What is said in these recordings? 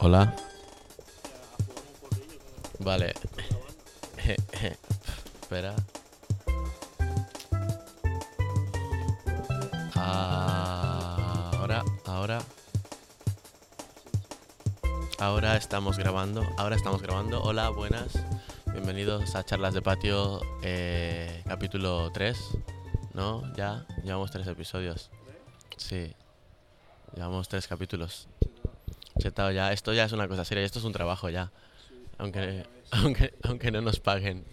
Hola. Vale. Espera. Ahora, ahora. Ahora estamos grabando. Ahora estamos grabando. Hola, buenas. Bienvenidos a Charlas de Patio, eh, capítulo 3. ¿No? Ya, llevamos tres episodios. Sí. Llevamos tres capítulos. Chetado ya. Esto ya es una cosa seria. Esto es un trabajo ya. Aunque, aunque, aunque no nos paguen.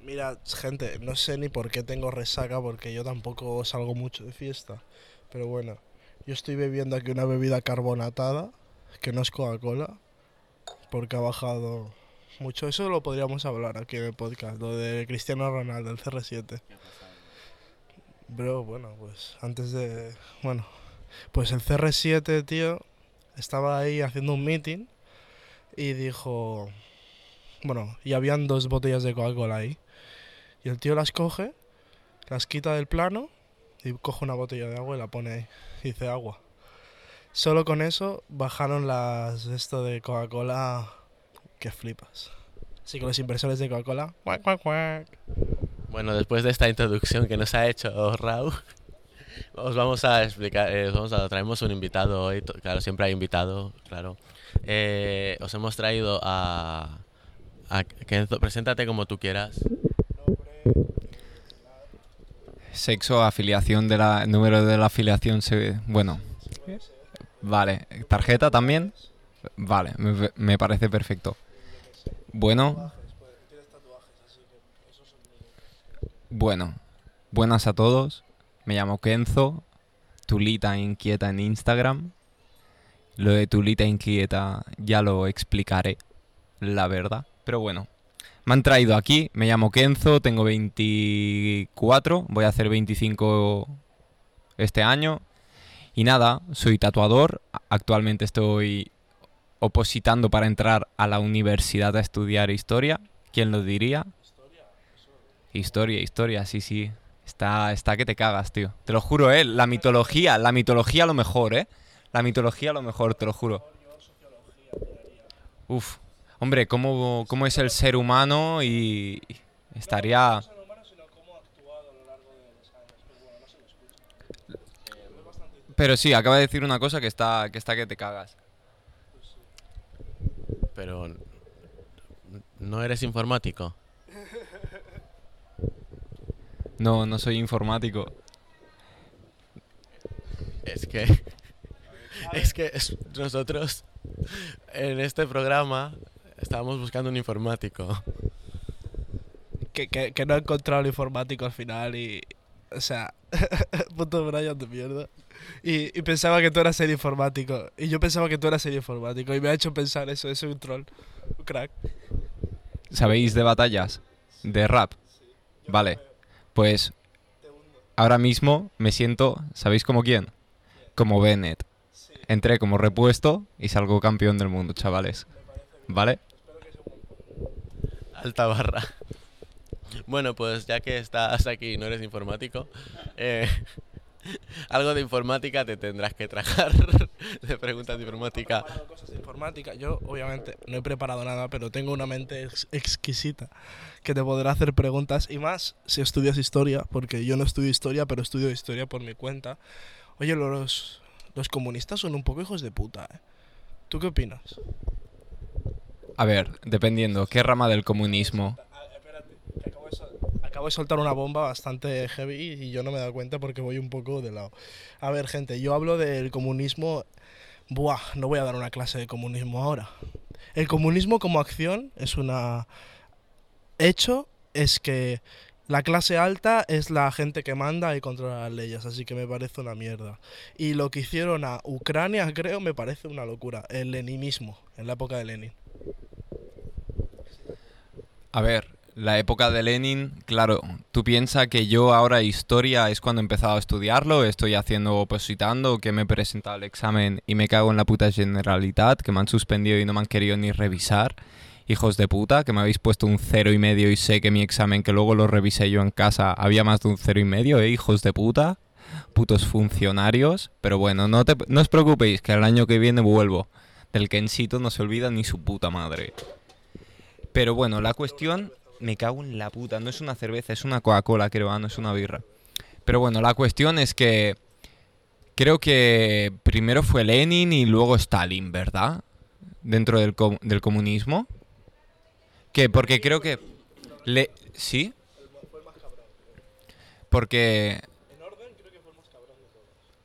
Mira, gente, no sé ni por qué tengo resaca porque yo tampoco salgo mucho de fiesta. Pero bueno, yo estoy bebiendo aquí una bebida carbonatada, que no es Coca-Cola, porque ha bajado mucho. Eso lo podríamos hablar aquí en el podcast, lo de Cristiano Ronaldo, el CR7. Bro, bueno, pues antes de... Bueno, pues el CR7, tío, estaba ahí haciendo un meeting y dijo... Bueno, y habían dos botellas de Coca-Cola ahí. Y el tío las coge, las quita del plano y coge una botella de agua y la pone ahí. Y dice agua. Solo con eso bajaron las esto de Coca-Cola que flipas. Así que los inversores de Coca-Cola. Bueno, después de esta introducción que nos ha hecho Raúl, os vamos a explicar, eh, os vamos a, traemos un invitado hoy, claro, siempre hay invitado, claro. Eh, os hemos traído a, a Kenzo, preséntate como tú quieras. Sexo, afiliación de la número de la afiliación se bueno. Vale, tarjeta también. Vale, me, me parece perfecto. Bueno. Bueno, buenas a todos. Me llamo Kenzo, Tulita Inquieta en Instagram. Lo de Tulita Inquieta ya lo explicaré, la verdad. Pero bueno, me han traído aquí, me llamo Kenzo, tengo 24, voy a hacer 25 este año. Y nada, soy tatuador, actualmente estoy opositando para entrar a la universidad a estudiar historia. ¿Quién lo diría? Historia, historia, sí, sí. Está, está que te cagas, tío. Te lo juro, eh. La mitología, la mitología lo mejor, eh. La mitología lo mejor, te lo juro. Uf. Hombre, ¿cómo, cómo es el ser humano y estaría... Pero sí, acaba de decir una cosa que está que, está que te cagas. Pero no eres informático. No, no soy informático. Es que es que nosotros en este programa estábamos buscando un informático. Que, que, que no he encontrado el informático al final y. O sea, puto Brian de mierda. Y, y pensaba que tú eras el informático. Y yo pensaba que tú eras el informático. Y me ha hecho pensar eso, eso es un troll. Un crack. ¿Sabéis de batallas? De rap. Vale. Pues ahora mismo me siento, ¿sabéis como quién? Como Bennett. Entré como repuesto y salgo campeón del mundo, chavales. ¿Vale? Alta barra. Bueno, pues ya que estás aquí y no eres informático, eh, algo de informática te tendrás que tragar de preguntas de informática. Preparado cosas de informática. Yo, obviamente, no he preparado nada, pero tengo una mente ex- exquisita que te podrá hacer preguntas. Y más si estudias historia, porque yo no estudio historia, pero estudio historia por mi cuenta. Oye, los, los comunistas son un poco hijos de puta, ¿eh? ¿Tú qué opinas? A ver, dependiendo, ¿qué rama del comunismo? Ah, espérate, que acabo de, sol- acabo de soltar una bomba bastante heavy y yo no me he dado cuenta porque voy un poco de lado. A ver, gente, yo hablo del comunismo. Buah, no voy a dar una clase de comunismo ahora. El comunismo como acción es una. Hecho es que la clase alta es la gente que manda y controla las leyes, así que me parece una mierda. Y lo que hicieron a Ucrania, creo, me parece una locura. El leninismo, en la época de Lenin. A ver, la época de Lenin, claro, tú piensas que yo ahora historia es cuando he empezado a estudiarlo, estoy haciendo opositando, que me he presentado el examen y me cago en la puta generalidad, que me han suspendido y no me han querido ni revisar. Hijos de puta, que me habéis puesto un cero y medio y sé que mi examen, que luego lo revisé yo en casa, había más de un cero y medio, ¿eh? Hijos de puta. Putos funcionarios. Pero bueno, no, te, no os preocupéis, que el año que viene vuelvo. Del Kensito no se olvida ni su puta madre. Pero bueno, la cuestión... Me cago en la puta. No es una cerveza, es una Coca-Cola, creo, ah, no es una birra. Pero bueno, la cuestión es que... Creo que primero fue Lenin y luego Stalin, ¿verdad? Dentro del, com- del comunismo. Que porque creo que... Le... ¿Sí? Porque...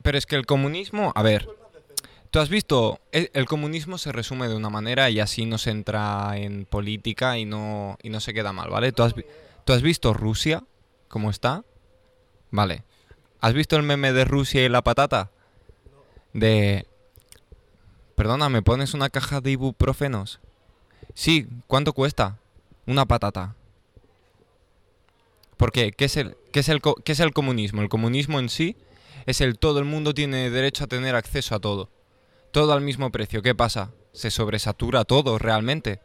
Pero es que el comunismo... A ver. Tú has visto... El, el comunismo se resume de una manera y así no se entra en política y no, y no se queda mal, ¿vale? ¿Tú has, ¿Tú has visto Rusia? ¿Cómo está? Vale. ¿Has visto el meme de Rusia y la patata? De... Perdona, ¿me pones una caja de ibuprofenos? Sí, ¿cuánto cuesta? Una patata. ¿Por qué? ¿Qué es, el, qué, es el, qué es el comunismo? El comunismo en sí es el todo el mundo tiene derecho a tener acceso a todo. Todo al mismo precio. ¿Qué pasa? Se sobresatura todo realmente.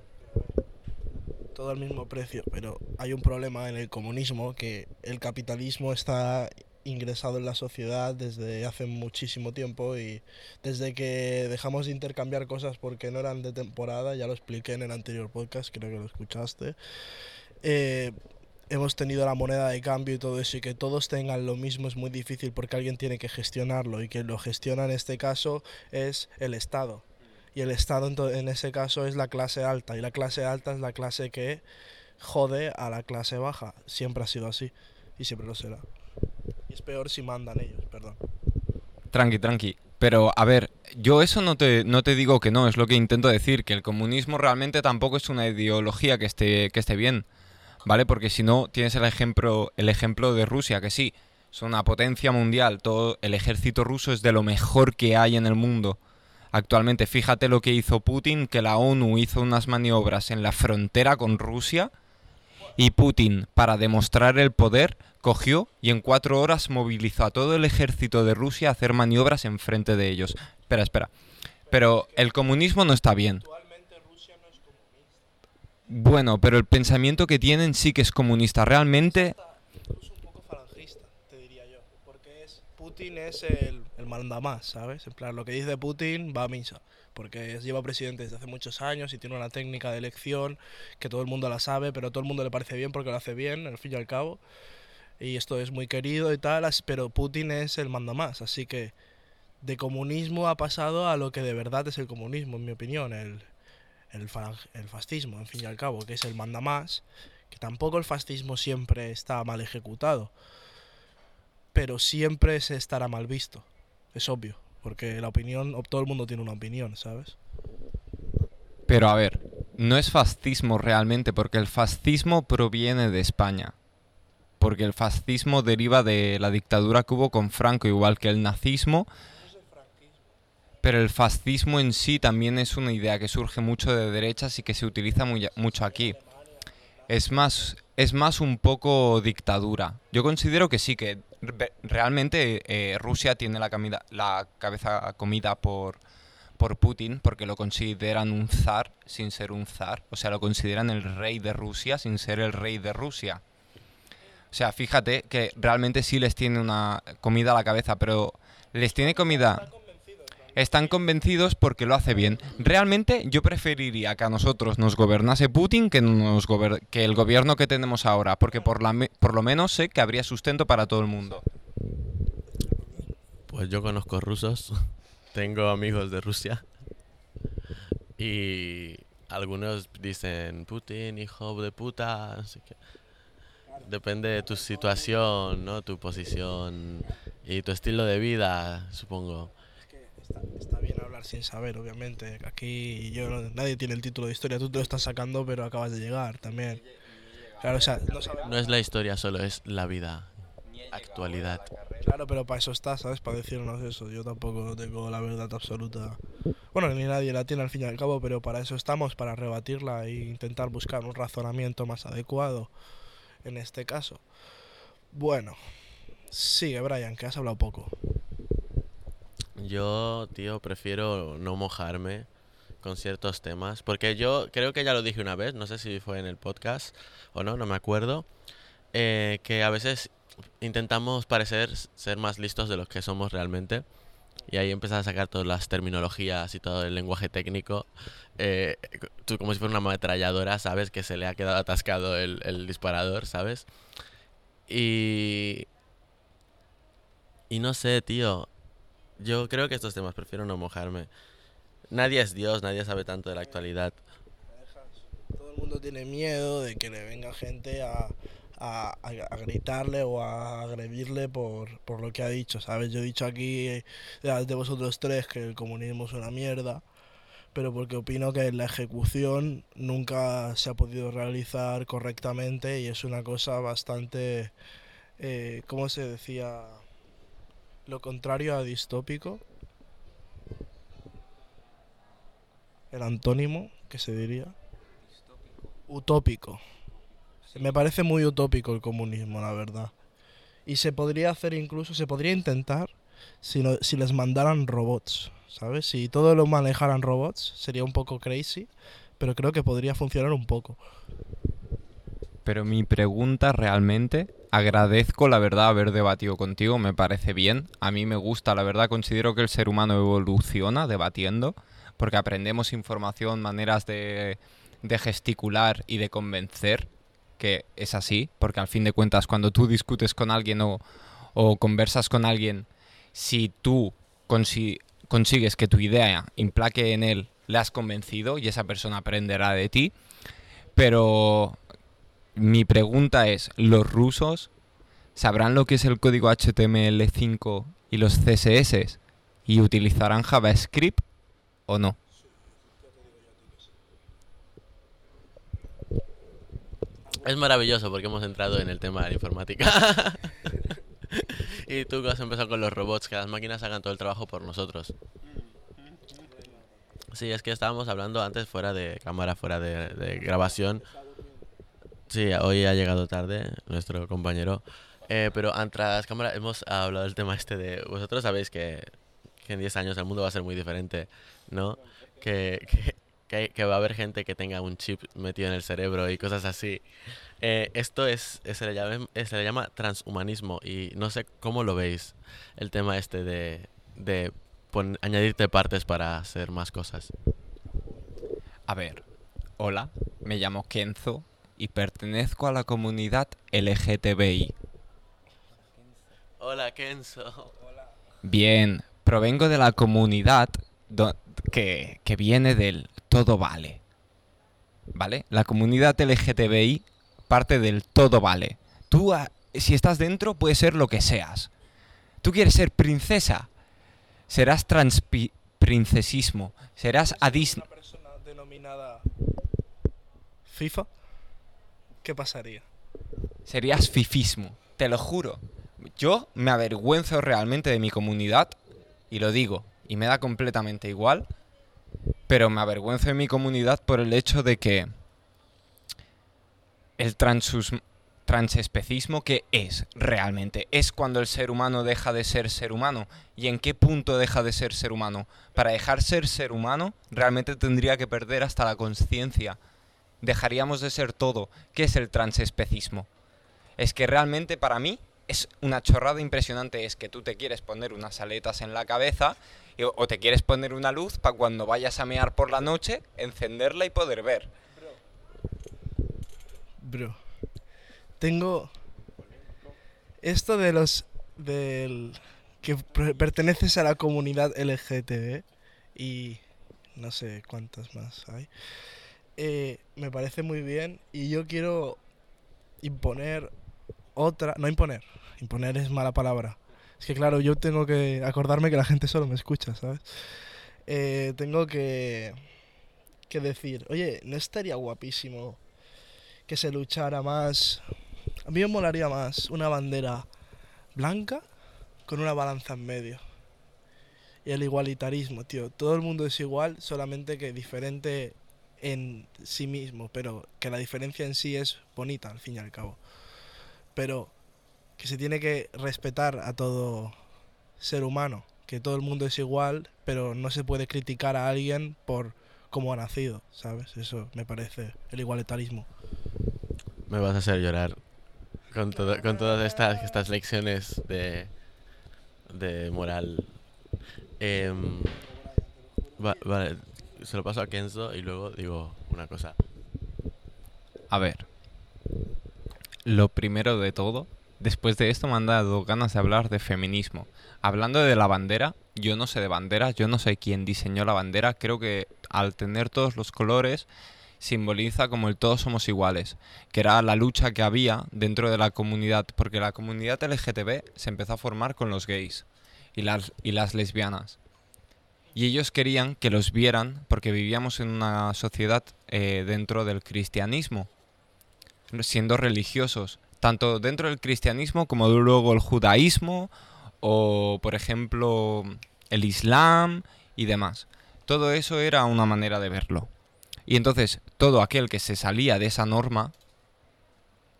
todo al mismo precio, pero hay un problema en el comunismo que el capitalismo está ingresado en la sociedad desde hace muchísimo tiempo y desde que dejamos de intercambiar cosas porque no eran de temporada, ya lo expliqué en el anterior podcast, creo que lo escuchaste, eh, hemos tenido la moneda de cambio y todo eso y que todos tengan lo mismo es muy difícil porque alguien tiene que gestionarlo y quien lo gestiona en este caso es el Estado. Y el Estado en ese caso es la clase alta. Y la clase alta es la clase que jode a la clase baja. Siempre ha sido así. Y siempre lo será. Y es peor si mandan ellos, perdón. Tranqui, tranqui. Pero, a ver, yo eso no te, no te digo que no, es lo que intento decir, que el comunismo realmente tampoco es una ideología que esté, que esté bien, ¿vale? Porque si no, tienes el ejemplo, el ejemplo de Rusia, que sí, es una potencia mundial, todo el ejército ruso es de lo mejor que hay en el mundo. Actualmente, fíjate lo que hizo Putin, que la ONU hizo unas maniobras en la frontera con Rusia y Putin, para demostrar el poder, cogió y en cuatro horas movilizó a todo el ejército de Rusia a hacer maniobras enfrente de ellos. Espera, espera. Pero el comunismo no está bien. Bueno, pero el pensamiento que tienen sí que es comunista. Realmente, Incluso un poco falangista, te diría yo. Porque es Putin es el, el mandamás, ¿sabes? En plan, lo que dice Putin va a misa. Porque es- lleva presidente desde hace muchos años y tiene una técnica de elección que todo el mundo la sabe, pero todo el mundo le parece bien porque lo hace bien, al fin y al cabo. Y esto es muy querido y tal, pero Putin es el mandamás. Así que de comunismo ha pasado a lo que de verdad es el comunismo, en mi opinión. El, el, el fascismo, en fin y al cabo, que es el mandamás. Que tampoco el fascismo siempre está mal ejecutado pero siempre se estará mal visto. Es obvio, porque la opinión, todo el mundo tiene una opinión, ¿sabes? pero a ver, no es fascismo realmente, porque el fascismo proviene de España. Porque el fascismo deriva de la dictadura que hubo con Franco, igual que el nazismo. Pero el fascismo en sí también es una idea que surge mucho de derechas y que se utiliza muy- mucho aquí. Es más, es más un poco dictadura. Yo considero que sí, que re- realmente eh, Rusia tiene la, la cabeza comida por, por Putin porque lo consideran un zar sin ser un zar. O sea, lo consideran el rey de Rusia sin ser el rey de Rusia. O sea, fíjate que realmente sí les tiene una comida a la cabeza, pero les tiene comida... Están convencidos porque lo hace bien. Realmente yo preferiría que a nosotros nos gobernase Putin que, el gobierno que tenemos ahora, porque por, la por lo menos sé que habría sustento para todo el mundo. Pues yo conozco rusos, tengo amigos de Rusia y algunos dicen Putin, hijo de puta. Depende de tu situación, ¿no? Tu posición y tu estilo de vida, supongo. Está, está bien hablar sin saber, obviamente. Aquí yo no- nadie tiene el título de historia, tú te lo estás sacando, pero acabas de llegar también. Claro, o sea. No es la historia solo, es la vida, actualidad. Claro, pero para eso está, ¿sabes? Para decirnos eso. Yo tampoco tengo la verdad absoluta. Bueno, ni nadie la tiene al fin y al cabo, pero para eso estamos, para rebatirla e intentar buscar un razonamiento más adecuado en este caso. Bueno, sigue, Brian, que has hablado poco. Yo, tío, prefiero no mojarme con ciertos temas, porque yo creo que ya lo dije una vez, no sé si fue en el podcast o no, no me acuerdo, eh, que a veces intentamos parecer ser más listos de los que somos realmente y ahí empiezas a sacar todas las terminologías y todo el lenguaje técnico. Eh, tú como si fuera una ametralladora, ¿sabes? Que se le ha quedado atascado el, el disparador, ¿sabes? Y... Y no sé, tío. Yo creo que estos temas prefiero no mojarme. Nadie es Dios, nadie sabe tanto de la actualidad. Todo el mundo tiene miedo de que le venga gente a, a, a- gritarle o a agredirle por, por lo que ha dicho, ¿sabes? Yo he dicho aquí eh, de vosotros tres que el comunismo es una mierda, pero porque opino que la ejecución nunca se ha podido realizar correctamente y es una cosa bastante, eh, ¿cómo se decía? Lo contrario a distópico. El antónimo, que se diría. Utópico. Me parece muy utópico el comunismo, la verdad. Y se podría hacer incluso, se podría intentar si, no- si les mandaran robots, ¿sabes? Si todo lo manejaran robots, sería un poco crazy, pero creo que podría funcionar un poco. Pero mi pregunta realmente, agradezco la verdad haber debatido contigo, me parece bien. A mí me gusta, la verdad considero que el ser humano evoluciona debatiendo, porque aprendemos información, maneras de, de gesticular y de convencer, que es así, porque al fin de cuentas cuando tú discutes con alguien o, conversas con alguien, si tú consi- consigues que tu idea implaque en él, le has convencido y esa persona aprenderá de ti, pero mi pregunta es, ¿los rusos sabrán lo que es el código HTML5 y los CSS y utilizarán JavaScript o no? Es maravilloso porque hemos entrado en el tema de la informática. y tú has empezado con los robots, que las máquinas hagan todo el trabajo por nosotros. Sí, es que estábamos hablando antes fuera de cámara, fuera de, de grabación. Sí, hoy ha llegado tarde nuestro compañero. Eh, pero tras cámara hemos hablado del tema este de... Vosotros sabéis que, que en 10 años el mundo va a ser muy diferente, ¿no? Que, que, que, que va a haber gente que tenga un chip metido en el cerebro y cosas así. Eh, esto es, es- se, le llama, eh, se le llama transhumanismo y no sé cómo lo veis, el tema este de, de pon- añadirte partes para hacer más cosas. A ver, hola, me llamo Kenzo y pertenezco a la comunidad LGTBI. Hola, Kenzo. Bien, provengo de la comunidad que, que viene del todo vale. ¿Vale? La comunidad LGTBI parte del todo vale. Tú, ah, si estás dentro, puedes ser lo que seas. Tú quieres ser princesa, serás transprincesismo, serás a Disney. Una persona denominada FIFA, ¿qué pasaría? Serías fifismo, te lo juro. Yo me avergüenzo realmente de mi comunidad, y lo digo, y me da completamente igual, pero me avergüenzo de mi comunidad por el hecho de que el transespecismo, ¿qué es realmente? Es cuando el ser humano deja de ser ser humano. ¿Y en qué punto deja de ser ser humano? Para dejar ser ser humano, realmente tendría que perder hasta la conciencia. Dejaríamos de ser todo. ¿Qué es el transespecismo? Es que realmente para mí es una chorrada impresionante. Es que tú te quieres poner unas aletas en la cabeza o te quieres poner una luz para cuando vayas a mear por la noche, encenderla y poder ver. Bro, tengo esto de los del que per- perteneces a la comunidad LGTB y no sé cuántas más hay. Eh, me parece muy bien y yo quiero imponer otra, no imponer, imponer es mala palabra. Es que claro, yo tengo que acordarme que la gente solo me escucha, ¿sabes? Eh, tengo que que decir, oye, ¿no estaría guapísimo que se luchara más. A mí me molaría más una bandera blanca con una balanza en medio. Y el igualitarismo, tío. Todo el mundo es igual, solamente que diferente en sí mismo, pero que la diferencia en sí es bonita, al fin y al cabo. Pero que se tiene que respetar a todo ser humano, que todo el mundo es igual, pero no se puede criticar a alguien por cómo ha nacido, ¿sabes? Eso me parece el igualitarismo. Me vas a hacer llorar con, todo- con todas estas, estas lecciones de, de moral. Em, va- vale, se lo paso a Kenzo y luego digo una cosa. A ver. Lo primero de todo, después de esto me han dado ganas de hablar de feminismo. Hablando de la bandera, yo no sé de banderas, yo no sé quién diseñó la bandera, creo que al tener todos los colores simboliza como el todos somos iguales, que era la lucha que había dentro de la comunidad, porque la comunidad LGTB se empezó a formar con los gays y las, y las lesbianas. Y ellos querían que los vieran porque vivíamos en una sociedad eh, dentro del cristianismo, siendo religiosos, tanto dentro del cristianismo como luego el judaísmo o, por ejemplo, el islam y demás. Todo eso era una manera de verlo. Y entonces todo aquel que se salía de esa norma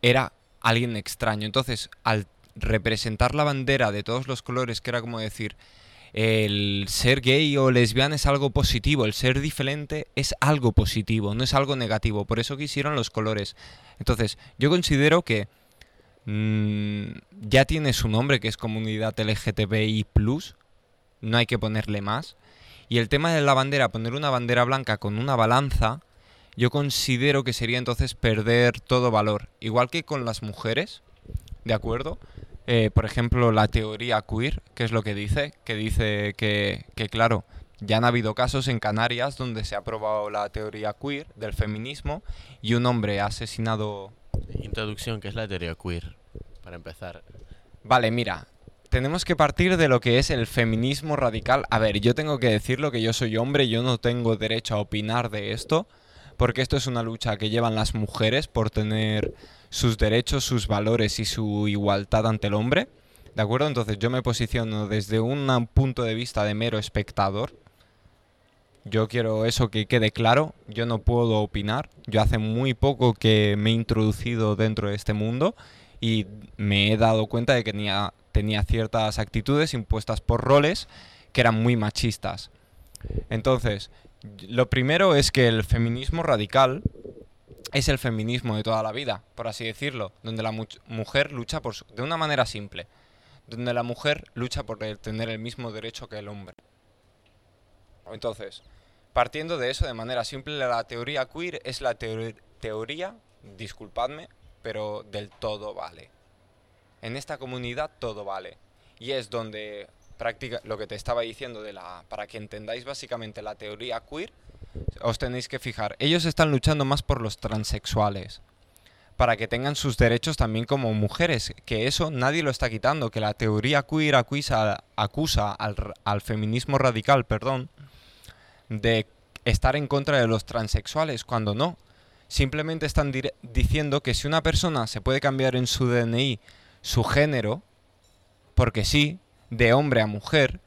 era alguien extraño. Entonces, al representar la bandera de todos los colores, que era como decir, el ser gay o lesbiana es algo positivo, el ser diferente es algo positivo, no es algo negativo. Por eso quisieron los colores. Entonces, yo considero que mm, ya tiene su nombre, que es comunidad LGTBI, no hay que ponerle más. Y el tema de la bandera, poner una bandera blanca con una balanza, yo considero que sería entonces perder todo valor. Igual que con las mujeres, ¿de acuerdo? Eh, por ejemplo, la teoría queer, que es lo que dice, que dice que, que, claro, ya han habido casos en Canarias donde se ha probado la teoría queer del feminismo y un hombre ha asesinado... Introducción, ¿qué es la teoría queer? Para empezar. Vale, mira, tenemos que partir de lo que es el feminismo radical. A ver, yo tengo que decirlo que yo soy hombre, yo no tengo derecho a opinar de esto, porque esto es una lucha que llevan las mujeres por tener sus derechos, sus valores y su igualdad ante el hombre. ¿De acuerdo? Entonces yo me posiciono desde un punto de vista de mero espectador. Yo quiero eso que quede claro. Yo no puedo opinar. Yo hace muy poco que me he introducido dentro de este mundo y me he dado cuenta de que tenía, tenía ciertas actitudes impuestas por roles que eran muy machistas. Entonces, lo primero es que el feminismo radical es el feminismo de toda la vida, por así decirlo, donde la mu mujer lucha por su, de una manera simple, donde la mujer lucha por tener el mismo derecho que el hombre. Entonces, partiendo de eso de manera simple, la teoría queer es la teor teoría, disculpadme, pero del todo vale. En esta comunidad todo vale. Y es donde práctica lo que te estaba diciendo de la para que entendáis básicamente la teoría queer, os tenéis que fijar, ellos están luchando más por los transexuales, para que tengan sus derechos también como mujeres, que eso nadie lo está quitando, que la teoría queer acusa, acusa al, al feminismo radical, perdón, de estar en contra de los transexuales, cuando no. Simplemente están diciendo que si una persona se puede cambiar en su DNI su género, porque sí, de hombre a mujer,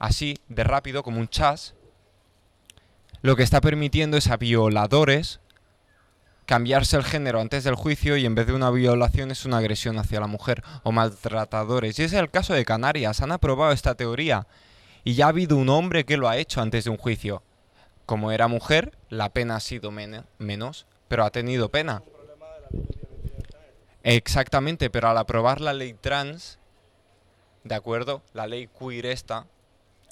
así de rápido como un chas, lo que está permitiendo es a violadores cambiarse el género antes del juicio y en vez de una violación es una agresión hacia la mujer o maltratadores. Y ese es el caso de Canarias, han aprobado esta teoría y ya ha habido un hombre que lo ha hecho antes de un juicio. Como era mujer, la pena ha sido men menos, pero ha tenido pena. Exactamente, pero al aprobar la ley trans, ¿de acuerdo? La ley queer esta,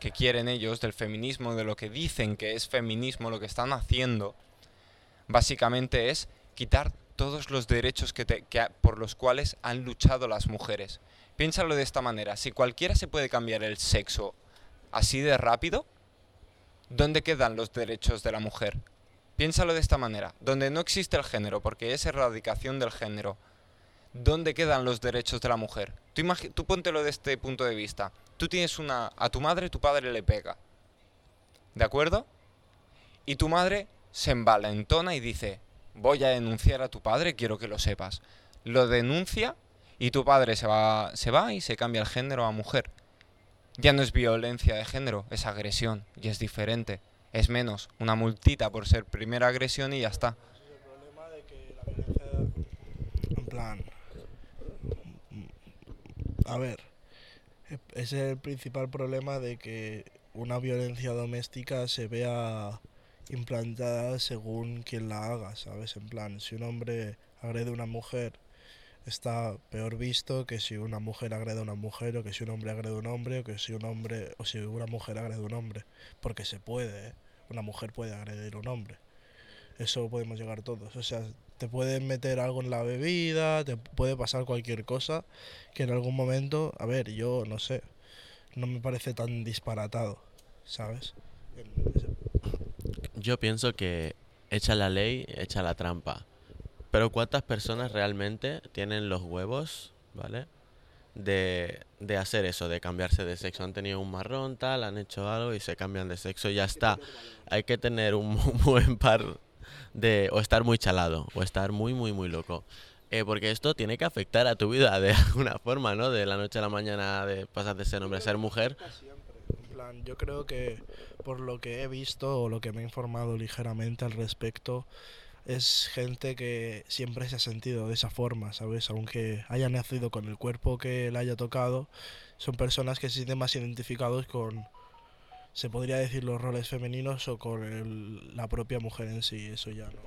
que quieren ellos, del feminismo, de lo que dicen que es feminismo, lo que están haciendo, básicamente es quitar todos los derechos que, por los cuales han luchado las mujeres. Piénsalo de esta manera, si cualquiera se puede cambiar el sexo así de rápido, ¿dónde quedan los derechos de la mujer? Piénsalo de esta manera, donde no existe el género, porque es erradicación del género, ¿dónde quedan los derechos de la mujer? Tú, tú póntelo de este punto de vista. Tú tienes una... A tu madre tu padre le pega. ¿De acuerdo? Y tu madre se envalentona y dice, voy a denunciar a tu padre, quiero que lo sepas. Lo denuncia y tu padre se va, se va y se cambia el género a mujer. Ya no es violencia de género, es agresión y es diferente. Es menos, una multita por ser primera agresión y ya está. El problema de que la violencia, en plan, a ver, ese es el principal problema de que una violencia doméstica se vea implantada según quien la haga, ¿sabes? En plan, si un hombre agrede a una mujer está peor visto que si una mujer agrede a una mujer o que si un hombre agrede a un hombre o que si un hombre o si una mujer agrede a un hombre, porque se puede, ¿eh? una mujer puede agredir a un hombre. Eso podemos llegar todos, o sea, te pueden meter algo en la bebida, te puede pasar cualquier cosa que en algún momento, a ver, yo no sé, no me parece tan disparatado, ¿sabes? Yo pienso que echa la ley, echa la trampa. Pero ¿cuántas personas realmente tienen los huevos, ¿vale? De, de hacer eso, de cambiarse de sexo. Han tenido un marrón, tal, han hecho algo y se cambian de sexo y ya está. Hay que tener un buen par de... o estar muy chalado, o estar muy, muy, muy loco. Eh, porque esto tiene que afectar a tu vida de alguna forma, ¿no? De la noche a la mañana, de pasar de ser hombre a ser mujer. Plan, yo creo que por lo que he visto o lo que me he informado ligeramente al respecto, es gente que siempre se ha sentido de esa forma, ¿sabes? Aunque haya nacido con el cuerpo que le haya tocado, son personas que se sienten más identificados con, se podría decir, los roles femeninos o con la propia mujer en sí, eso ya no.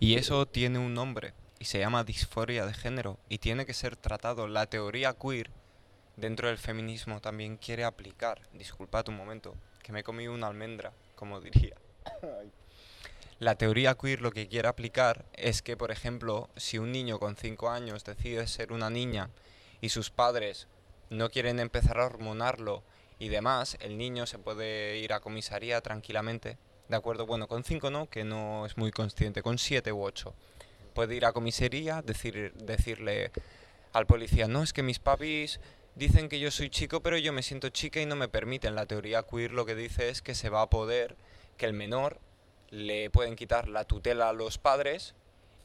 Y eso tiene un nombre y se llama disforia de género y tiene que ser tratado. La teoría queer dentro del feminismo también quiere aplicar. Disculpad un momento, que me he comido una almendra, como diría. La teoría queer lo que quiere aplicar es que, por ejemplo, si un niño con 5 años decide ser una niña y sus padres no quieren empezar a hormonarlo y demás, el niño se puede ir a comisaría tranquilamente. ¿De acuerdo? Bueno, con 5 no, que no es muy consciente, con 7 u 8. Puede ir a comisaría, decir, decirle al policía, no, es que mis papis dicen que yo soy chico, pero yo me siento chica y no me permiten. La teoría queer lo que dice es que se va a poder, que el menor le pueden quitar la tutela a los padres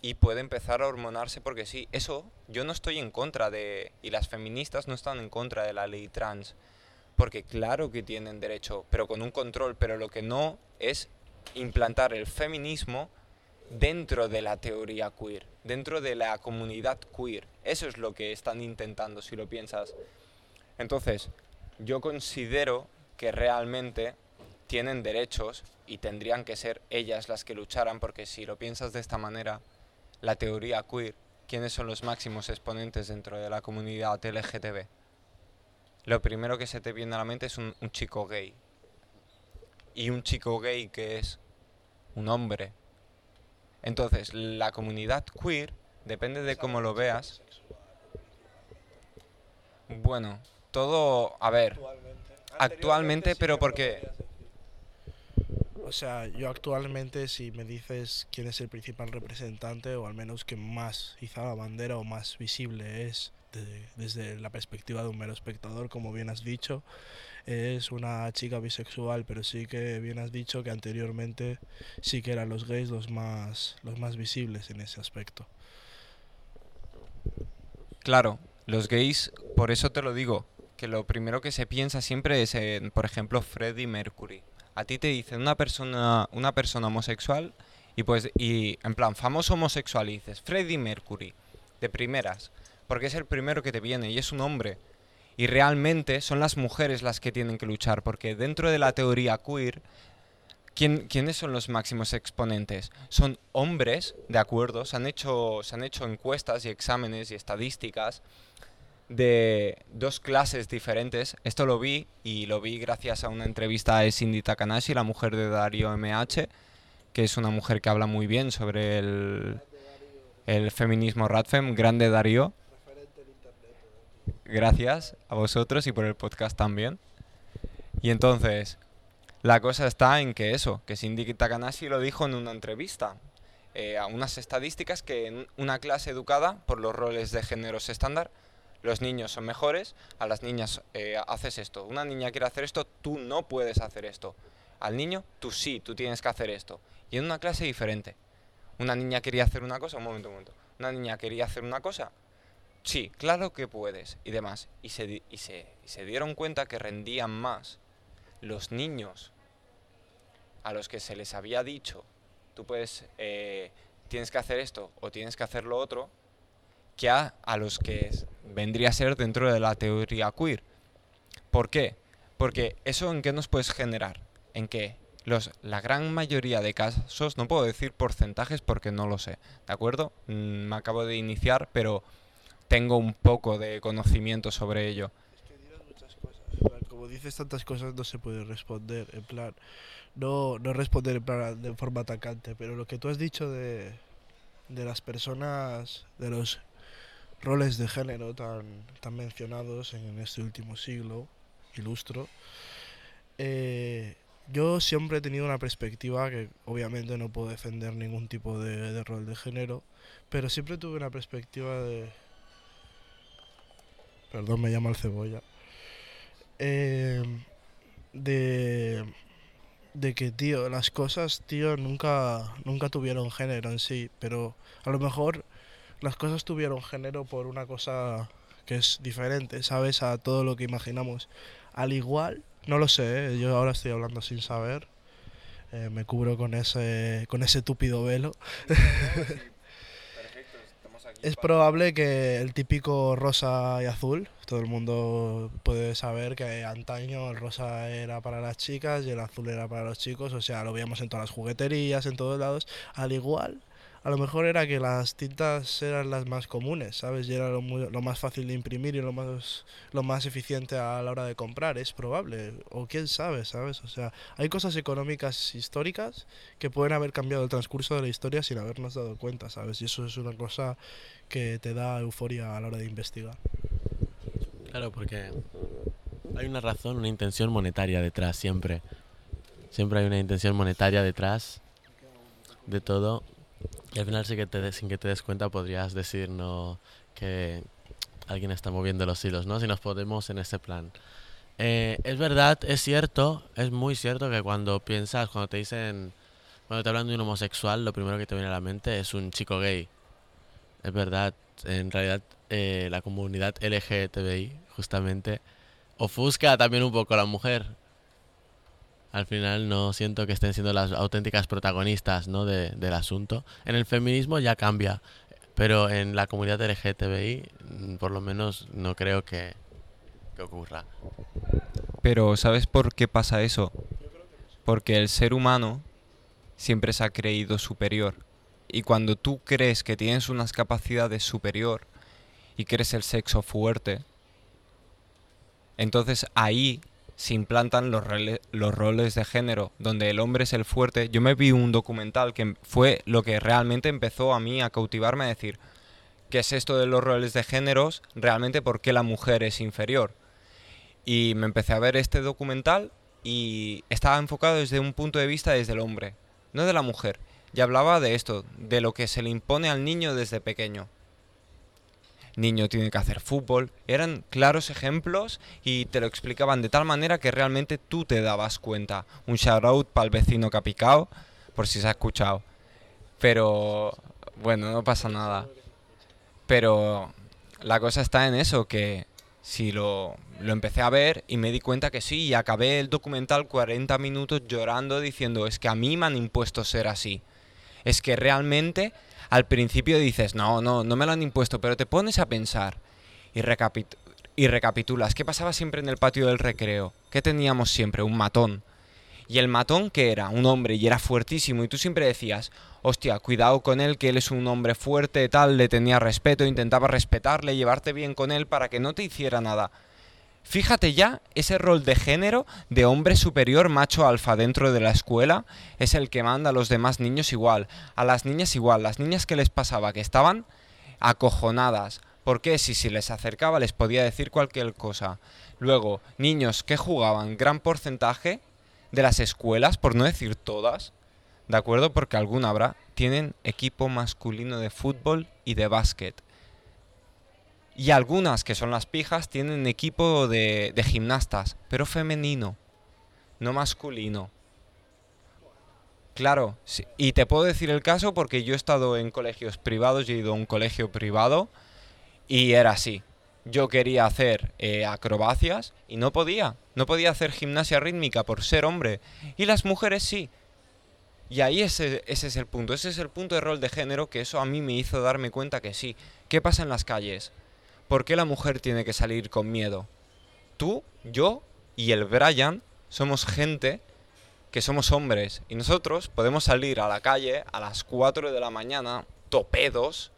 y puede empezar a hormonarse porque sí, eso yo no estoy en contra de, y las feministas no están en contra de la ley trans, porque claro que tienen derecho, pero con un control, pero lo que no es implantar el feminismo dentro de la teoría queer, dentro de la comunidad queer. Eso es lo que están intentando, si lo piensas. Entonces, yo considero que realmente tienen derechos y tendrían que ser ellas las que lucharan, porque si lo piensas de esta manera, la teoría queer, ¿quiénes son los máximos exponentes dentro de la comunidad LGTB? Lo primero que se te viene a la mente es un, un chico gay. Y un chico gay que es un hombre. Entonces, la comunidad queer, depende de cómo lo veas. Bueno, todo, a ver, actualmente, pero porque O sea, yo actualmente si me dices quién es el principal representante o al menos que más iza la bandera o más visible es de- desde la perspectiva de un mero espectador, como bien has dicho, es una chica bisexual, pero sí que bien has dicho que anteriormente sí que eran los gays los más los más visibles en ese aspecto. Claro, los gays, por eso te lo digo, que lo primero que se piensa siempre es en, por ejemplo, Freddie Mercury. A ti te dicen una persona, una persona homosexual y pues, y en plan, famoso homosexual y dices, Freddie Mercury, de primeras, porque es el primero que te viene y es un hombre. Y realmente son las mujeres las que tienen que luchar, porque dentro de la teoría queer, ¿quién- ¿quiénes son los máximos exponentes? Son hombres, de acuerdo, se han hecho, se han hecho encuestas y exámenes y estadísticas de dos clases diferentes. Esto lo vi y lo vi gracias a una entrevista de Cindy Takanashi, la mujer de Dario MH, que es una mujer que habla muy bien sobre el, el feminismo Radfem, grande Darío. Gracias a vosotros y por el podcast también. Y entonces, la cosa está en que eso, que Cindy Takanashi lo dijo en una entrevista. eh, a unas estadísticas que en una clase educada por los roles de géneros estándar, los niños son mejores, a las niñas eh, haces esto. Una niña quiere hacer esto, tú no puedes hacer esto. Al niño, tú sí, tú tienes que hacer esto. Y en una clase diferente. Una niña quería hacer una cosa, un momento, un momento. Una niña quería hacer una cosa, sí, claro que puedes, y demás. Y se, y se, y se dieron cuenta que rendían más los niños a los que se les había dicho, tú puedes, eh, tienes que hacer esto o tienes que hacer lo otro, que a, a los que vendría a ser dentro de la teoría queer. ¿Por qué? Porque eso en qué nos puedes generar? En que los, la gran mayoría de casos, no puedo decir porcentajes porque no lo sé, ¿de acuerdo? Mm, me acabo de iniciar, pero tengo un poco de conocimiento sobre ello. Es que dirás muchas cosas. Como dices tantas cosas, no se puede responder. En plan, no, no responder en plan de forma atacante. Pero lo que tú has dicho de, de las personas, de los roles de género tan, tan mencionados en este último siglo, ilustro, eh, yo siempre he tenido una perspectiva que obviamente no puedo defender ningún tipo de, de rol de género, pero siempre tuve una perspectiva de... Perdón, me llama el cebolla. Eh, de, de que, tío, las cosas, tío, nunca, nunca tuvieron género en sí, pero a lo mejor las cosas tuvieron género por una cosa que es diferente, ¿sabes? A todo lo que imaginamos. Al igual, no lo sé, ¿eh? yo ahora estoy hablando sin saber, eh, me cubro con ese, con ese túpido velo. Es probable que el típico rosa y azul, todo el mundo puede saber que antaño el rosa era para las chicas y el azul era para los chicos, o sea, lo veíamos en todas las jugueterías, en todos lados. Al igual, a lo mejor era que las tintas eran las más comunes, ¿sabes? Y era lo, muy- lo más fácil de imprimir y lo más, lo más eficiente a la hora de comprar, es probable, o quién sabe, ¿sabes? O sea, hay cosas económicas históricas que pueden haber cambiado el transcurso de la historia sin habernos dado cuenta, ¿sabes? Y eso es una cosa que te da euforia a la hora de investigar. Claro, porque hay una razón, una intención monetaria detrás, siempre. Siempre hay una intención monetaria detrás de todo. Y al final, sí que te sin que te des cuenta, podrías decir no que alguien está moviendo los hilos, ¿no? Si nos ponemos en ese plan. Eh, es verdad, es cierto, es muy cierto que cuando piensas, cuando te dicen, cuando te hablan de un homosexual, lo primero que te viene a la mente es un chico gay. Es verdad, en realidad eh, la comunidad LGTBI justamente ofusca también un poco a la mujer. Al final no siento que estén siendo las auténticas protagonistas ¿no? de- del asunto. En el feminismo ya cambia, pero en la comunidad LGTBI mm, por lo menos no creo que, ocurra. Pero ¿sabes por qué pasa eso? Porque el ser humano siempre se ha creído superior. Y cuando tú crees que tienes unas capacidades superior y eres el sexo fuerte, entonces ahí se implantan los, los roles de género, donde el hombre es el fuerte. Yo me vi un documental que fue lo que realmente empezó a mí a cautivarme a decir, ¿qué es esto de los roles de géneros? Realmente, ¿por qué la mujer es inferior? Y me empecé a ver este documental y estaba enfocado desde un punto de vista desde el hombre, no de la mujer. Y hablaba de esto, de lo que se le impone al niño desde pequeño. Niño tiene que hacer fútbol. Eran claros ejemplos y te lo explicaban de tal manera que realmente tú te dabas cuenta. Un shout out para el vecino Capicao, por si se ha escuchado. Pero bueno, no pasa nada. Pero la cosa está en eso, que si lo, lo empecé a ver y me di cuenta que sí, y acabé el documental 40 minutos llorando diciendo, es que a mí me han impuesto ser así. Es que realmente al principio dices, no, no, no me lo han impuesto, pero te pones a pensar y, recapit- y recapitulas. ¿Qué pasaba siempre en el patio del recreo? ¿Qué teníamos siempre? Un matón. Y el matón que era un hombre y era fuertísimo y tú siempre decías, hostia, cuidado con él, que él es un hombre fuerte, tal, le tenía respeto, intentaba respetarle, llevarte bien con él para que no te hiciera nada. Fíjate ya, ese rol de género de hombre superior, macho alfa dentro de la escuela, es el que manda a los demás niños igual, a las niñas igual, las niñas que les pasaba, que estaban acojonadas, porque si se les acercaba les podía decir cualquier cosa. Luego, niños que jugaban gran porcentaje de las escuelas, por no decir todas, ¿de acuerdo? Porque alguna habrá, tienen equipo masculino de fútbol y de básquet. Y algunas, que son las pijas, tienen equipo de, de gimnastas, pero femenino, no masculino. Claro, sí, y te puedo decir el caso porque yo he estado en colegios privados, yo he ido a un colegio privado y era así. Yo quería hacer eh, acrobacias y no podía. No podía hacer gimnasia rítmica por ser hombre. Y las mujeres sí. Y ahí ese, ese es el punto. Ese es el punto de rol de género que eso a mí me hizo darme cuenta que sí. ¿Qué pasa en las calles? ¿Por qué la mujer tiene que salir con miedo? Tú, yo y el Brian somos gente que somos hombres y nosotros podemos salir a la calle a las 4 de la mañana, topedos,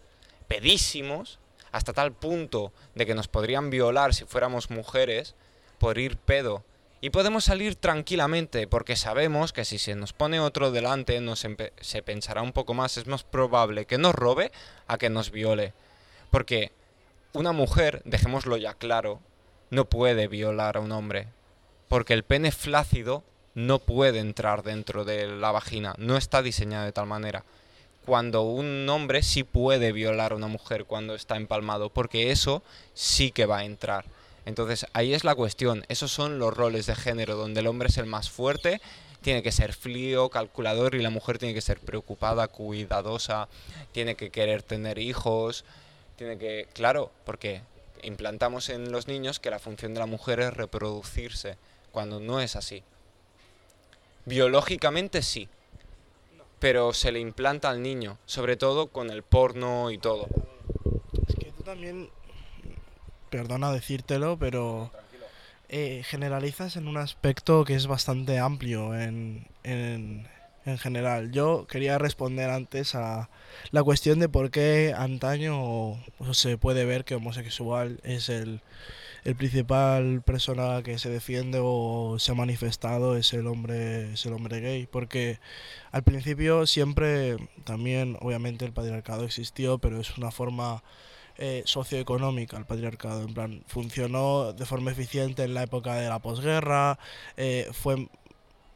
pedísimos, hasta tal punto de que nos podrían violar si fuéramos mujeres por ir pedo. Y podemos salir tranquilamente porque sabemos que si se nos pone otro delante nos se pensará un poco más, es más probable que nos robe a que nos viole. Porque una mujer, dejémoslo ya claro, no puede violar a un hombre. Porque el pene flácido no puede entrar dentro de la vagina, no está diseñado de tal manera. Cuando un hombre sí puede violar a una mujer cuando está empalmado, porque eso sí que va a entrar. Entonces ahí es la cuestión, esos son los roles de género, donde el hombre es el más fuerte, tiene que ser frío, calculador y la mujer tiene que ser preocupada, cuidadosa, tiene que querer tener hijos, tiene que, claro, porque implantamos en los niños que la función de la mujer es reproducirse, cuando no es así. Biológicamente sí, pero se le implanta al niño, sobre todo con el porno y todo. Es que tú también perdona decírtelo, pero eh, generalizas en un aspecto que es bastante amplio en, en, en, general. Yo quería responder antes a la cuestión de por qué antaño se puede ver que homosexual es el, el principal persona que se defiende o se ha manifestado es el hombre es el hombre gay porque al principio siempre también obviamente el patriarcado existió pero es una forma eh, socioeconómica el patriarcado. En plan, funcionó de forma eficiente en la época de la posguerra, eh, fue,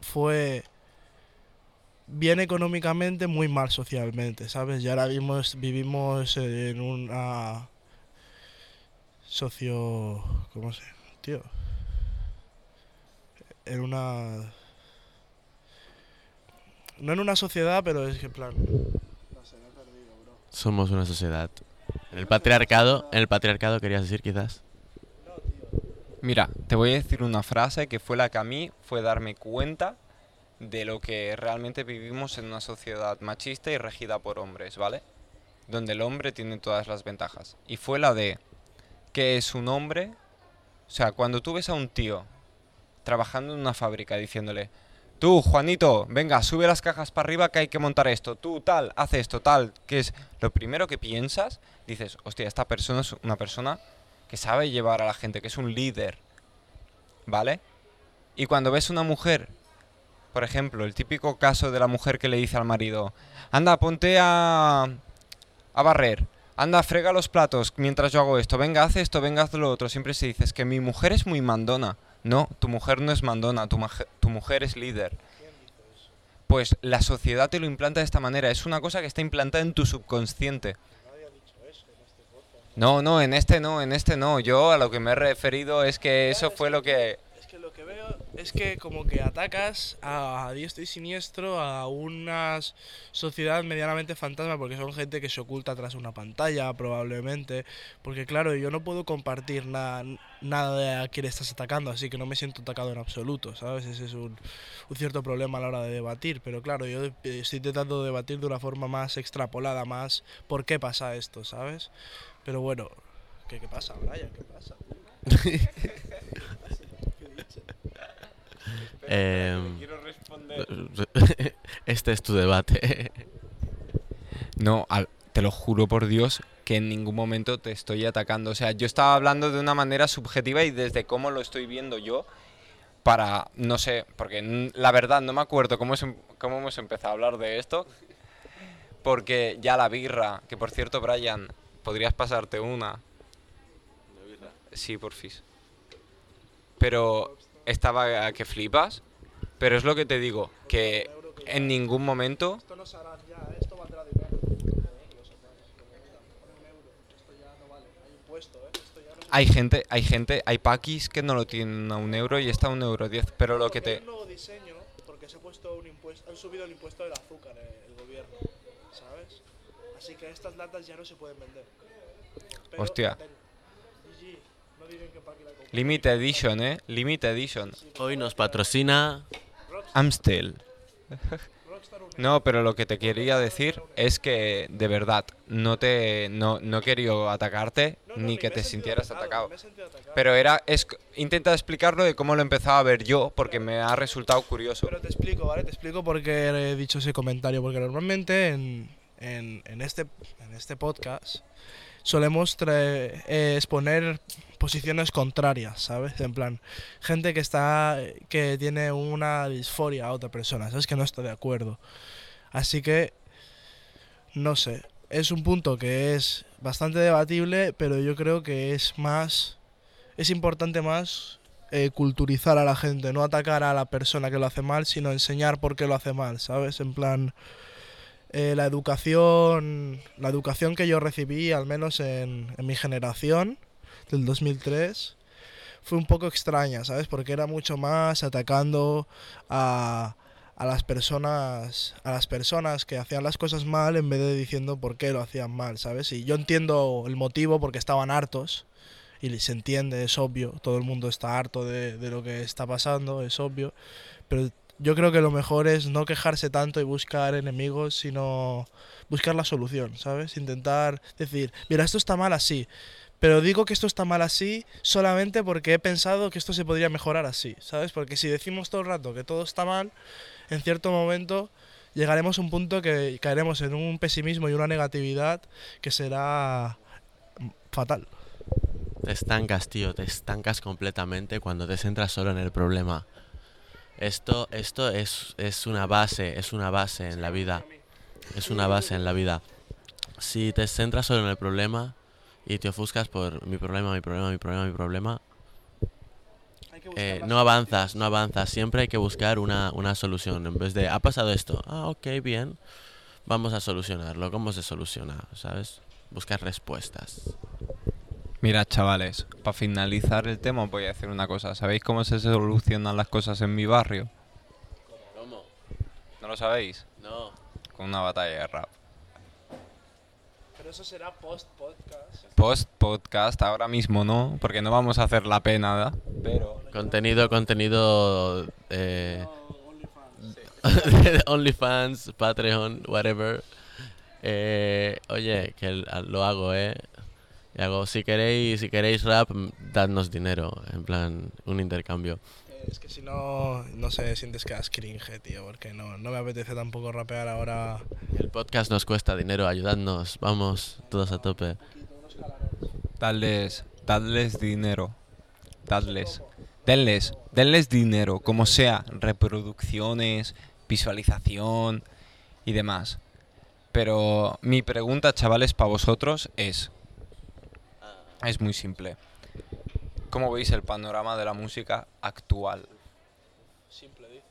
fue bien económicamente, muy mal socialmente, ¿sabes? Y ahora vimos, vivimos en una socio... ¿Cómo se? Tío. En una... No en una sociedad, pero es que en plan... Somos una sociedad. En el patriarcado, en el patriarcado querías decir quizás. Mira, te voy a decir una frase que fue la que a mí fue darme cuenta de lo que realmente vivimos en una sociedad machista y regida por hombres, ¿vale? Donde el hombre tiene todas las ventajas. Y fue la de que es un hombre, o sea, cuando tú ves a un tío trabajando en una fábrica diciéndole, Tú, Juanito, venga, sube las cajas para arriba que hay que montar esto. Tú, tal, hace esto, tal. Que es lo primero que piensas, dices, hostia, esta persona es una persona que sabe llevar a la gente, que es un líder. ¿Vale? Y cuando ves una mujer, por ejemplo, el típico caso de la mujer que le dice al marido, anda, ponte a, a barrer, anda, frega los platos mientras yo hago esto, venga, haz esto, venga, haz lo otro. Siempre se dice, es que mi mujer es muy mandona. No, tu mujer no es mandona, tu, tu mujer es líder. Pues la sociedad te lo implanta de esta manera. Es una cosa que está implantada en tu subconsciente. No, no, en este no, en este no. Yo a lo que me he referido es que eso fue lo que que lo que veo es que como que atacas a diestro y siniestro a una sociedad medianamente fantasma porque son gente que se oculta tras una pantalla probablemente. Porque claro yo no puedo compartir nada nada de a quién estás atacando así que no me siento atacado en absoluto sabes ese es un, un cierto problema a la hora de debatir. Pero claro yo estoy intentando debatir de una forma más extrapolada más por qué pasa esto sabes pero bueno qué, qué pasa Brian qué pasa Em, este es tu debate. no, te lo juro por Dios que en ningún momento te estoy atacando. O sea, yo estaba hablando de una manera subjetiva y desde cómo lo estoy viendo yo para, no sé, porque la verdad no me acuerdo cómo, cómo hemos empezado a hablar de esto. Porque ya la birra, que por cierto, Brian, podrías pasarte una. Sí, porfis. Pero estaba que flipas, pero es lo que te digo, que en ningún momento... Hay gente, hay gente, hay paquis que no lo tienen a un euro y está a un euro diez, pero lo que te... nuevo diseño porque se ha puesto un impuesto, han subido el impuesto del azúcar eh, el gobierno, ¿sabes? Así que estas latas ya no se pueden vender. Hostia. Limited Edition, ¿eh? Limited Edition. Hoy nos patrocina Amstel. No, pero lo que te quería decir es que de verdad no te no, no he querido atacarte ni que te sintieras atacado. Pero era es intenta explicarlo de cómo lo empezaba a ver yo porque me ha resultado curioso. Pero te explico, ¿vale? Te explico por qué he dicho ese comentario porque normalmente en, en, en este en este podcast solemos trae- eh, exponer posiciones contrarias, ¿sabes? En plan, gente que está que tiene una disforia a otra persona, ¿sabes? Que no está de acuerdo. Así que no sé, es un punto que es bastante debatible, pero yo creo que es más es importante más eh, culturizar a la gente, no atacar a la persona que lo hace mal, sino enseñar por qué lo hace mal, ¿sabes? En plan, eh, la educación, la educación que yo recibí, al menos en, en mi generación del 2003, fue un poco extraña, ¿sabes? Porque era mucho más atacando a, a las personas a las personas que hacían las cosas mal en vez de diciendo por qué lo hacían mal, ¿sabes? Y yo entiendo el motivo porque estaban hartos y se entiende, es obvio, todo el mundo está harto de, de lo que está pasando, es obvio, pero yo creo que lo mejor es no quejarse tanto y buscar enemigos, sino buscar la solución, ¿sabes? Intentar decir, mira, esto está mal así, pero digo que esto está mal así solamente porque he pensado que esto se podría mejorar así, ¿sabes? Porque si decimos todo el rato que todo está mal, en cierto momento llegaremos a un punto que caeremos en un pesimismo y una negatividad que será fatal. Te estancas, tío, te estancas completamente cuando te centras solo en el problema. Esto, esto es, es una base, es una base en la vida. Es una base en la vida. Si te centras solo en el problema y te ofuscas por mi problema, mi problema, mi problema, mi problema, eh, no avanzas, no avanzas. Siempre hay que buscar una, una solución. En vez de, ha pasado esto, ah, ok, bien, vamos a solucionarlo. ¿Cómo se soluciona? ¿Sabes? Buscar respuestas. Mira, chavales, para finalizar el tema os voy a decir una cosa. ¿Sabéis cómo se solucionan las cosas en mi barrio? ¿Cómo? ¿No lo sabéis? No. Con una batalla de rap. Pero eso será post-podcast. Post podcast, ahora mismo no, porque no vamos a hacer la pena, ¿verdad? Pero Contenido, contenido. Eh, OnlyFans, Patreon, whatever. Eh, oye, que el- lo hago, eh. Y hago, si queréis, si queréis rap, dadnos dinero. En plan, un intercambio. Es que si no, no sé, sientes que das cringe, tío, porque no, no me apetece tampoco rapear ahora. El podcast nos cuesta dinero, ayudadnos. Vamos, todos a tope. dadles, dadles dinero. Dadles. Denles, denles dinero, como sea, reproducciones, visualización y demás. Pero mi pregunta, chavales, para vosotros es... Es muy simple. ¿Cómo veis el panorama de la música actual? Simple, dice.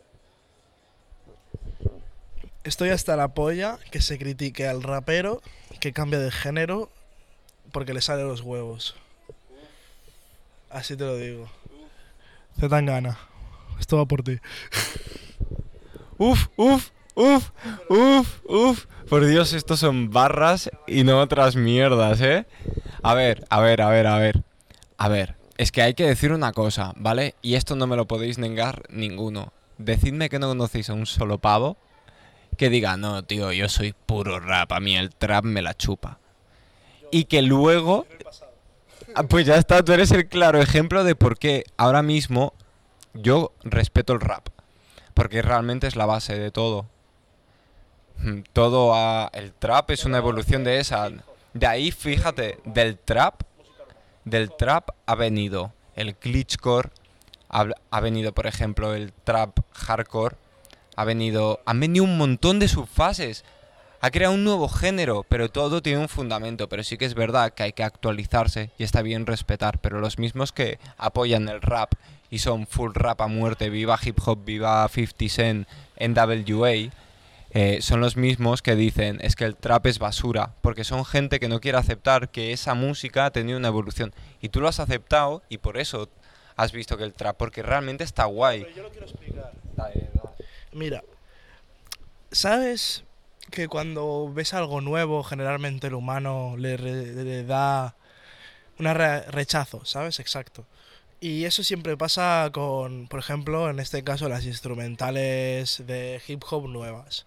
Estoy hasta la polla que se critique al rapero que cambia de género porque le salen los huevos. Así te lo digo. Te dan gana. Esto va por ti. Uf, uf, uf, uf, uf. Por Dios, estos son barras y no otras mierdas, ¿eh? A ver, a ver, a ver, a ver. A ver, es que hay que decir una cosa, ¿vale? Y esto no me lo podéis negar ninguno. Decidme que no conocéis a un solo pavo que diga, no, tío, yo soy puro rap, a mí el trap me la chupa. Y que luego... Ah, Pues ya está, tú eres el claro ejemplo de por qué ahora mismo yo respeto el rap. Porque realmente es la base de todo. Mm, Todo a- el trap es una evolución de esa. De ahí, fíjate, del trap, del trap ha venido el glitchcore, ha, venido, por ejemplo, el trap hardcore, ha venido, han venido un montón de subfases. Ha creado un nuevo género, pero todo tiene un fundamento. Pero sí que es verdad que hay que actualizarse y está bien respetar. Pero los mismos que apoyan el rap y son full rap a muerte, viva hip hop, viva 50 Cent, NWA, eh, son los mismos que dicen es que el trap es basura, porque son gente que no quiere aceptar que esa música ha tenido una evolución. Y tú lo has aceptado y por eso has visto que el trap, porque realmente está guay. Pero yo lo quiero explicar. Mira, ¿sabes que cuando ves algo nuevo, generalmente el humano le, re- le da un rechazo, ¿sabes? Exacto. Y eso siempre pasa con, por ejemplo, en este caso, las instrumentales de hip hop nuevas.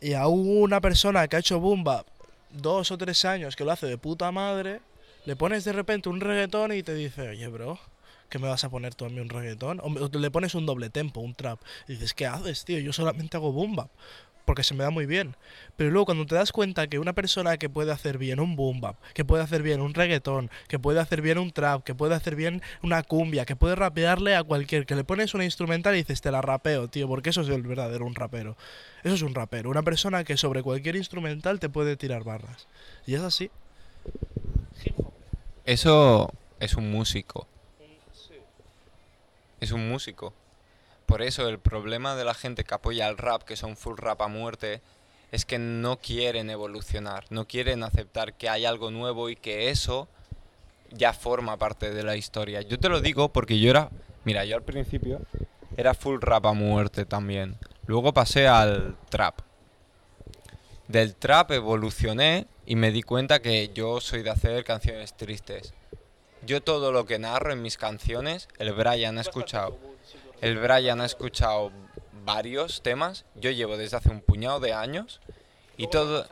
Y a una persona que ha hecho boom bap dos o tres años que lo hace de puta madre, le pones de repente un reggaetón y te dice, oye, bro, ¿qué me vas a poner tú a mí un reggaetón? O le pones un doble tempo, un trap. Y dices, ¿qué haces, tío? Yo solamente hago boom bap. Porque se me da muy bien. Pero luego cuando te das cuenta que una persona que puede hacer bien un boom bap, que puede hacer bien un reggaetón, que puede hacer bien un trap, que puede hacer bien una cumbia, que puede rapearle a cualquier, que le pones una instrumental y dices, te la rapeo, tío, porque eso es el verdadero un rapero. Eso es un rapero, una persona que sobre cualquier instrumental te puede tirar barras. Y es así. Eso es un músico. Es un músico. Por eso el problema de la gente que apoya el rap, que son full rap a muerte, es que no quieren evolucionar, no quieren aceptar que hay algo nuevo y que eso ya forma parte de la historia. Yo te lo digo porque yo era, mira, yo al principio era full rap a muerte también. Luego pasé al trap. Del trap evolucioné y me di cuenta que yo soy de hacer canciones tristes. Yo todo lo que narro en mis canciones, el Brian ha escuchado el Brian ha escuchado varios temas. Yo llevo desde hace un puñado de años y todo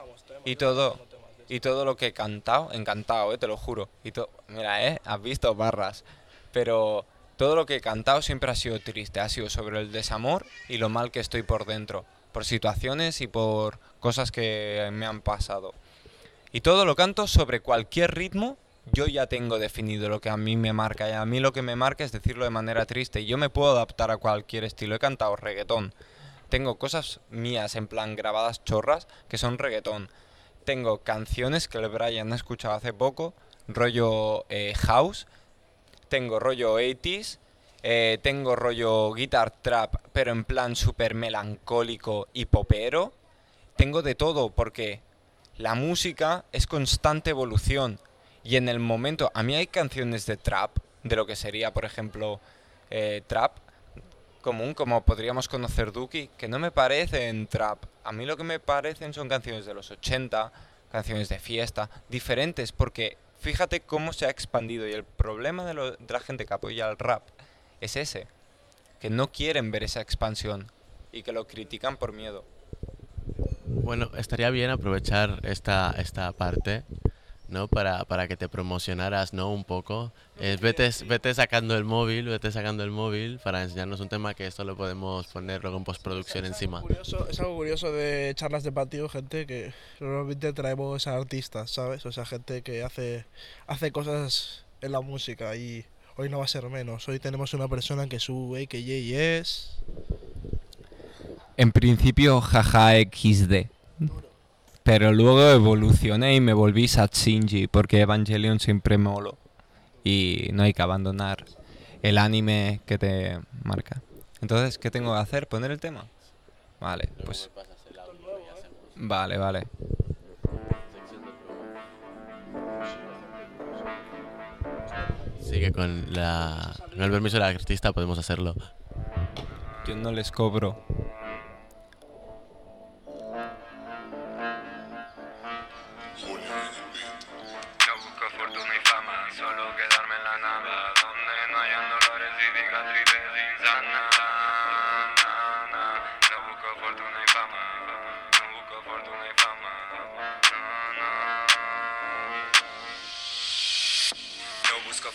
y todo y todo lo que he cantado, encantado, eh, te lo juro. Y mira, eh, has visto barras, pero todo lo que he cantado siempre ha sido triste, ha sido sobre el desamor y lo mal que estoy por dentro, por situaciones y por cosas que me han pasado. Y todo lo canto sobre cualquier ritmo yo ya tengo definido lo que a mí me marca y a mí lo que me marca es decirlo de manera triste yo me puedo adaptar a cualquier estilo. He cantado reggaetón. Tengo cosas mías en plan grabadas chorras que son reggaetón. Tengo canciones que el Brian ha escuchado hace poco, rollo eh, house. Tengo rollo 80s. Eh, tengo rollo guitar trap, pero en plan súper melancólico y popero. Tengo de todo porque la música es constante evolución y en el momento, a mí hay canciones de trap, de lo que sería, por ejemplo, eh, trap común, como podríamos conocer Duki, que no me parecen trap. A mí lo que me parecen son canciones de los 80, canciones de fiesta, diferentes, porque fíjate cómo se ha expandido y el problema de, de la gente que apoya el rap es ese, que no quieren ver esa expansión y que lo critican por miedo. Bueno, estaría bien aprovechar esta, esta parte ¿no? Para, para que te promocionaras, ¿no? Un poco. Eh, vete, vete sacando el móvil, vete sacando el móvil para enseñarnos un tema que esto lo podemos poner luego en postproducción encima. es algo curioso de charlas de patio, gente que normalmente traemos a artistas, ¿sabes? O sea, gente que hace, hace cosas en la música y hoy no va a ser menos. Hoy tenemos una persona que sube, que es... En principio, jaja XD. Pero luego evolucioné y me volví Satsinji porque Evangelion siempre molo. Y no hay que abandonar el anime que te marca. Entonces, ¿qué tengo que hacer? ¿Poner el tema? Vale, pues... Vale, vale. Sí, con, la, con el permiso del artista podemos hacerlo. Yo no les cobro.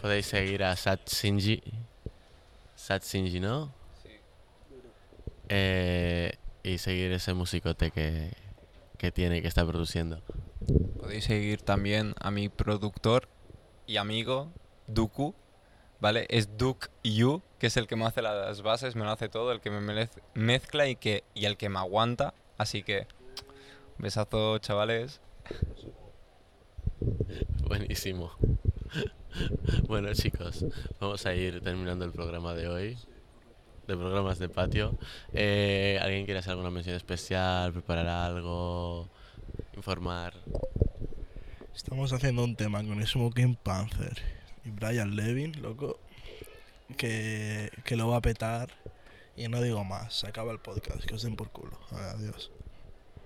podéis seguir a Satsinji. Satsinji, ¿no? Sí. Eh, y seguir ese musicote que, que tiene y que está produciendo. Podéis seguir también a mi productor y amigo, Duku, ¿vale? Es Duke Yu, que es el que me hace las bases, me lo hace todo, el que me mezcla y, que, y el que me aguanta. Así que, besazo, chavales. Buenísimo. bueno chicos, vamos a ir terminando el programa de hoy, de programas de patio. Eh, ¿Alguien quiere hacer alguna mención especial, preparar algo, informar? Estamos haciendo un tema con Smoking Panther y Brian Levin, loco, que, que lo va a petar. Y no digo más, se acaba el podcast, que os den por culo. Adiós.